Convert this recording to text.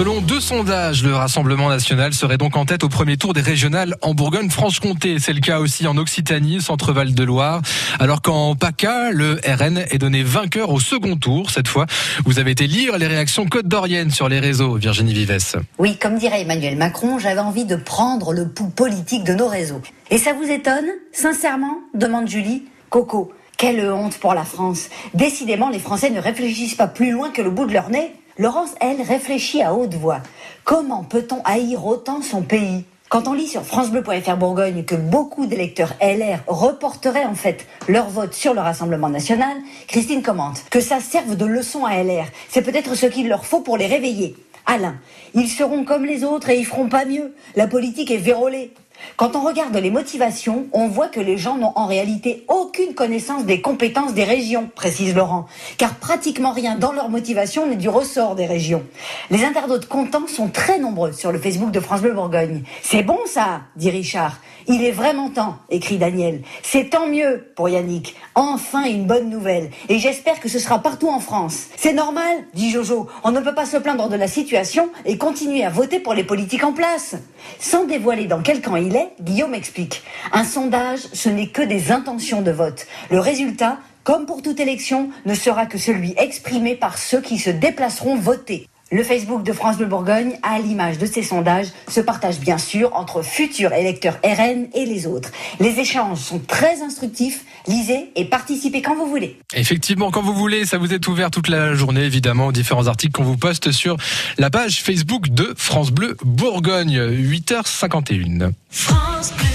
Selon deux sondages, le Rassemblement national serait donc en tête au premier tour des régionales en Bourgogne-Franche-Comté. C'est le cas aussi en Occitanie, Centre-Val de Loire. Alors qu'en PACA, le RN est donné vainqueur au second tour. Cette fois, vous avez été lire les réactions côte d'Orienne sur les réseaux, Virginie Vives. Oui, comme dirait Emmanuel Macron, j'avais envie de prendre le pouls politique de nos réseaux. Et ça vous étonne? Sincèrement demande Julie. Coco, quelle honte pour la France. Décidément, les Français ne réfléchissent pas plus loin que le bout de leur nez. Laurence, elle, réfléchit à haute voix. Comment peut-on haïr autant son pays? Quand on lit sur francebleu.fr Bourgogne que beaucoup d'électeurs LR reporteraient en fait leur vote sur le Rassemblement national, Christine commente que ça serve de leçon à LR. C'est peut-être ce qu'il leur faut pour les réveiller. Alain, ils seront comme les autres et ils feront pas mieux. La politique est vérolée. Quand on regarde les motivations, on voit que les gens n'ont en réalité aucune connaissance des compétences des régions, précise Laurent, car pratiquement rien dans leur motivation n'est du ressort des régions. Les internautes contents sont très nombreux sur le Facebook de France Bleu Bourgogne. C'est bon ça, dit Richard. Il est vraiment temps, écrit Daniel. C'est tant mieux pour Yannick. Enfin une bonne nouvelle. Et j'espère que ce sera partout en France. C'est normal, dit Jojo. On ne peut pas se plaindre de la situation et continuer à voter pour les politiques en place. Sans dévoiler dans quel camp il Guillaume explique. Un sondage, ce n'est que des intentions de vote. Le résultat, comme pour toute élection, ne sera que celui exprimé par ceux qui se déplaceront voter. Le Facebook de France Bleu Bourgogne, à l'image de ces sondages, se partage bien sûr entre futurs électeurs RN et les autres. Les échanges sont très instructifs. Lisez et participez quand vous voulez. Effectivement, quand vous voulez, ça vous est ouvert toute la journée, évidemment, aux différents articles qu'on vous poste sur la page Facebook de France Bleu Bourgogne, 8h51. France Bleu.